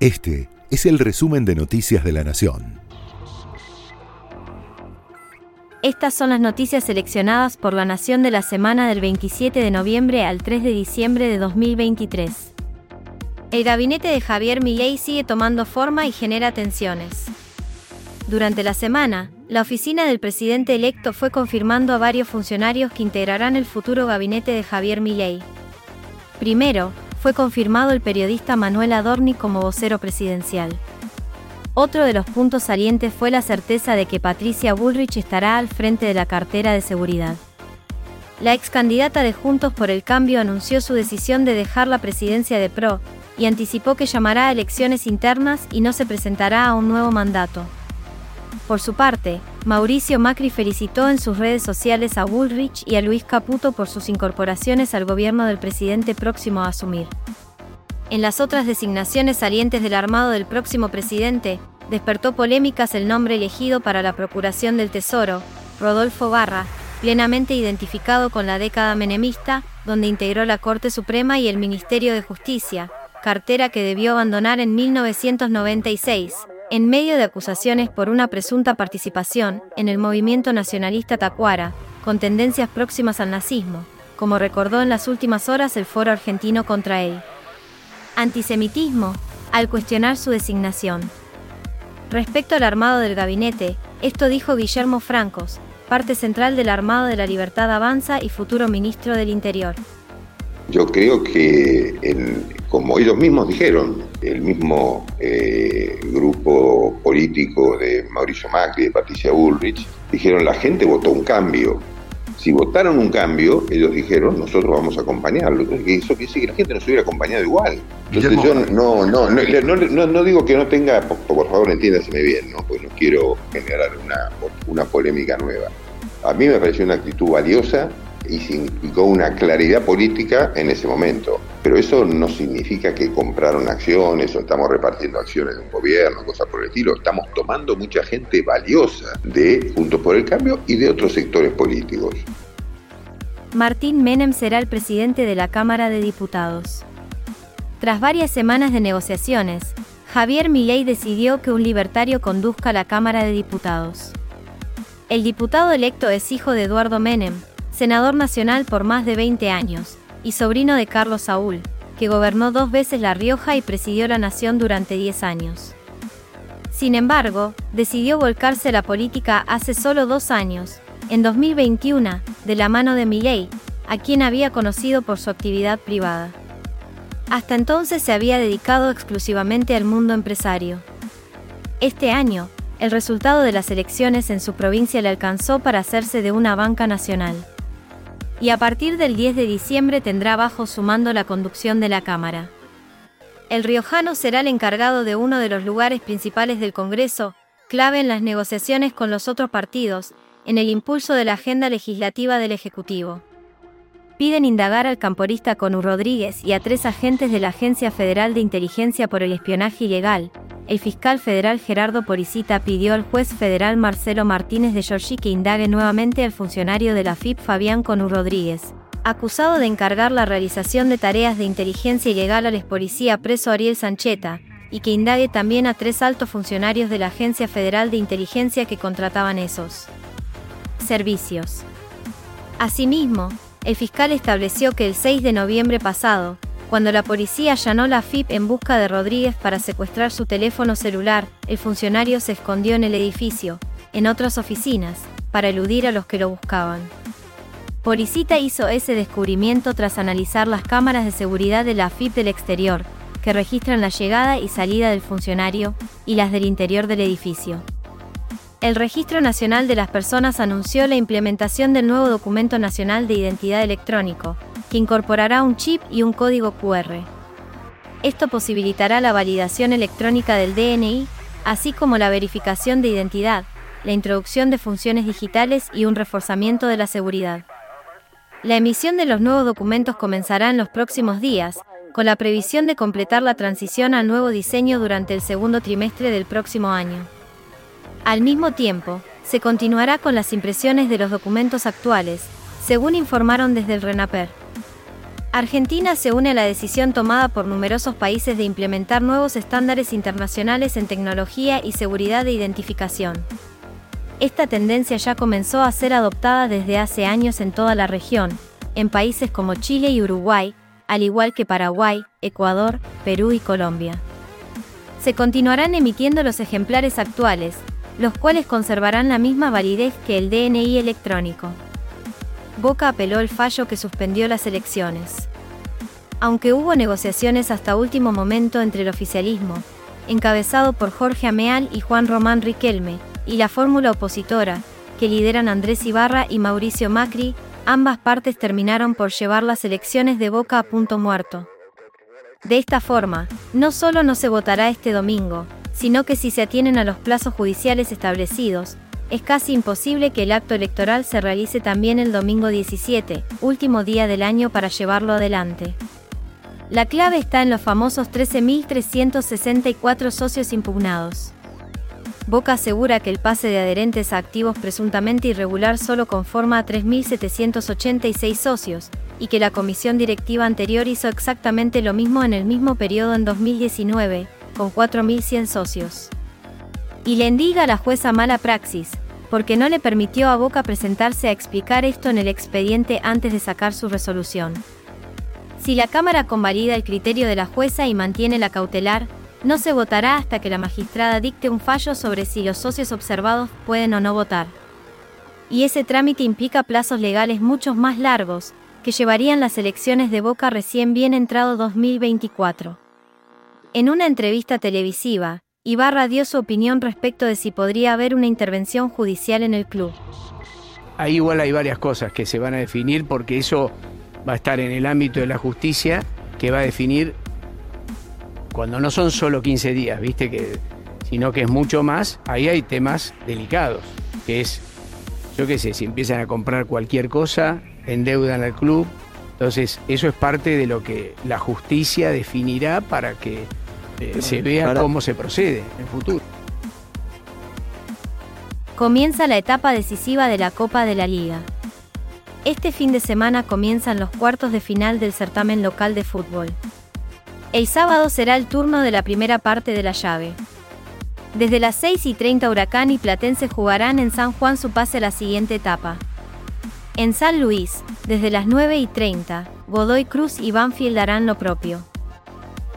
Este es el resumen de Noticias de la Nación. Estas son las noticias seleccionadas por La Nación de la semana del 27 de noviembre al 3 de diciembre de 2023. El gabinete de Javier Milei sigue tomando forma y genera tensiones. Durante la semana, la oficina del presidente electo fue confirmando a varios funcionarios que integrarán el futuro gabinete de Javier Milei. Primero, fue confirmado el periodista Manuel Adorni como vocero presidencial. Otro de los puntos salientes fue la certeza de que Patricia Bullrich estará al frente de la cartera de seguridad. La ex candidata de Juntos por el Cambio anunció su decisión de dejar la presidencia de PRO y anticipó que llamará a elecciones internas y no se presentará a un nuevo mandato. Por su parte, Mauricio Macri felicitó en sus redes sociales a Bullrich y a Luis Caputo por sus incorporaciones al gobierno del presidente próximo a asumir. En las otras designaciones salientes del armado del próximo presidente, despertó polémicas el nombre elegido para la Procuración del Tesoro, Rodolfo Barra, plenamente identificado con la década menemista, donde integró la Corte Suprema y el Ministerio de Justicia, cartera que debió abandonar en 1996 en medio de acusaciones por una presunta participación en el movimiento nacionalista tacuara, con tendencias próximas al nazismo, como recordó en las últimas horas el foro argentino contra él. Antisemitismo, al cuestionar su designación. Respecto al armado del gabinete, esto dijo Guillermo Francos, parte central del Armado de la Libertad Avanza y futuro ministro del Interior. Yo creo que, como ellos mismos dijeron, el mismo eh, grupo político de Mauricio Macri, de Patricia Bullrich, dijeron la gente votó un cambio. Si votaron un cambio, ellos dijeron, nosotros vamos a acompañarlo. Entonces, eso quiere decir que la gente nos hubiera acompañado igual. Entonces yo no, no, no, no, digo que no tenga, por, favor entiéndaseme bien, ¿no? pues no quiero generar una, una polémica nueva. A mí me pareció una actitud valiosa y significó una claridad política en ese momento. Pero eso no significa que compraron acciones o estamos repartiendo acciones de un gobierno, cosas por el estilo. Estamos tomando mucha gente valiosa de Juntos por el Cambio y de otros sectores políticos. Martín Menem será el presidente de la Cámara de Diputados. Tras varias semanas de negociaciones, Javier Milei decidió que un libertario conduzca la Cámara de Diputados. El diputado electo es hijo de Eduardo Menem, senador nacional por más de 20 años, y sobrino de Carlos Saúl, que gobernó dos veces La Rioja y presidió la nación durante 10 años. Sin embargo, decidió volcarse a la política hace solo dos años, en 2021, de la mano de Milei, a quien había conocido por su actividad privada. Hasta entonces se había dedicado exclusivamente al mundo empresario. Este año, el resultado de las elecciones en su provincia le alcanzó para hacerse de una banca nacional y a partir del 10 de diciembre tendrá bajo su mando la conducción de la Cámara. El riojano será el encargado de uno de los lugares principales del Congreso, clave en las negociaciones con los otros partidos, en el impulso de la agenda legislativa del Ejecutivo. Piden indagar al camporista Conu Rodríguez y a tres agentes de la Agencia Federal de Inteligencia por el espionaje ilegal, el fiscal federal Gerardo Poricita pidió al juez federal Marcelo Martínez de Giorgi que indague nuevamente al funcionario de la FIP Fabián Conu Rodríguez, acusado de encargar la realización de tareas de inteligencia ilegal al policía preso Ariel Sancheta, y que indague también a tres altos funcionarios de la Agencia Federal de Inteligencia que contrataban esos servicios. Asimismo, el fiscal estableció que el 6 de noviembre pasado, cuando la policía allanó la FIP en busca de Rodríguez para secuestrar su teléfono celular, el funcionario se escondió en el edificio, en otras oficinas, para eludir a los que lo buscaban. Policita hizo ese descubrimiento tras analizar las cámaras de seguridad de la FIP del exterior, que registran la llegada y salida del funcionario, y las del interior del edificio. El Registro Nacional de las Personas anunció la implementación del nuevo Documento Nacional de Identidad Electrónico, que incorporará un chip y un código QR. Esto posibilitará la validación electrónica del DNI, así como la verificación de identidad, la introducción de funciones digitales y un reforzamiento de la seguridad. La emisión de los nuevos documentos comenzará en los próximos días, con la previsión de completar la transición al nuevo diseño durante el segundo trimestre del próximo año. Al mismo tiempo, se continuará con las impresiones de los documentos actuales, según informaron desde el RENAPER. Argentina se une a la decisión tomada por numerosos países de implementar nuevos estándares internacionales en tecnología y seguridad de identificación. Esta tendencia ya comenzó a ser adoptada desde hace años en toda la región, en países como Chile y Uruguay, al igual que Paraguay, Ecuador, Perú y Colombia. Se continuarán emitiendo los ejemplares actuales, los cuales conservarán la misma validez que el DNI electrónico. Boca apeló el fallo que suspendió las elecciones. Aunque hubo negociaciones hasta último momento entre el oficialismo, encabezado por Jorge Ameal y Juan Román Riquelme, y la fórmula opositora, que lideran Andrés Ibarra y Mauricio Macri, ambas partes terminaron por llevar las elecciones de Boca a punto muerto. De esta forma, no solo no se votará este domingo, sino que si se atienen a los plazos judiciales establecidos, es casi imposible que el acto electoral se realice también el domingo 17, último día del año para llevarlo adelante. La clave está en los famosos 13.364 socios impugnados. Boca asegura que el pase de adherentes a activos presuntamente irregular solo conforma a 3.786 socios, y que la comisión directiva anterior hizo exactamente lo mismo en el mismo periodo en 2019, con 4.100 socios. Y le indiga a la jueza mala praxis, porque no le permitió a Boca presentarse a explicar esto en el expediente antes de sacar su resolución. Si la Cámara convalida el criterio de la jueza y mantiene la cautelar, no se votará hasta que la magistrada dicte un fallo sobre si los socios observados pueden o no votar. Y ese trámite implica plazos legales muchos más largos, que llevarían las elecciones de Boca recién bien entrado 2024. En una entrevista televisiva, Ibarra dio su opinión respecto de si podría haber una intervención judicial en el club. Ahí igual hay varias cosas que se van a definir porque eso va a estar en el ámbito de la justicia que va a definir cuando no son solo 15 días, viste que sino que es mucho más, ahí hay temas delicados, que es yo qué sé, si empiezan a comprar cualquier cosa, endeudan al club. Entonces, eso es parte de lo que la justicia definirá para que eh, se vea cómo se procede en el futuro. Comienza la etapa decisiva de la Copa de la Liga. Este fin de semana comienzan los cuartos de final del certamen local de fútbol. El sábado será el turno de la primera parte de la llave. Desde las 6 y 30 Huracán y Platense jugarán en San Juan su pase a la siguiente etapa. En San Luis, desde las 9 y 30, Godoy Cruz y Banfield harán lo propio.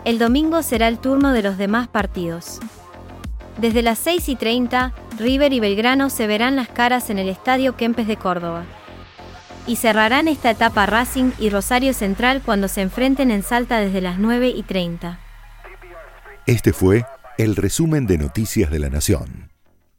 El domingo será el turno de los demás partidos. Desde las 6 y 30, River y Belgrano se verán las caras en el Estadio Kempes de Córdoba y cerrarán esta etapa Racing y Rosario Central cuando se enfrenten en Salta desde las 9 y 30. Este fue el resumen de Noticias de la Nación.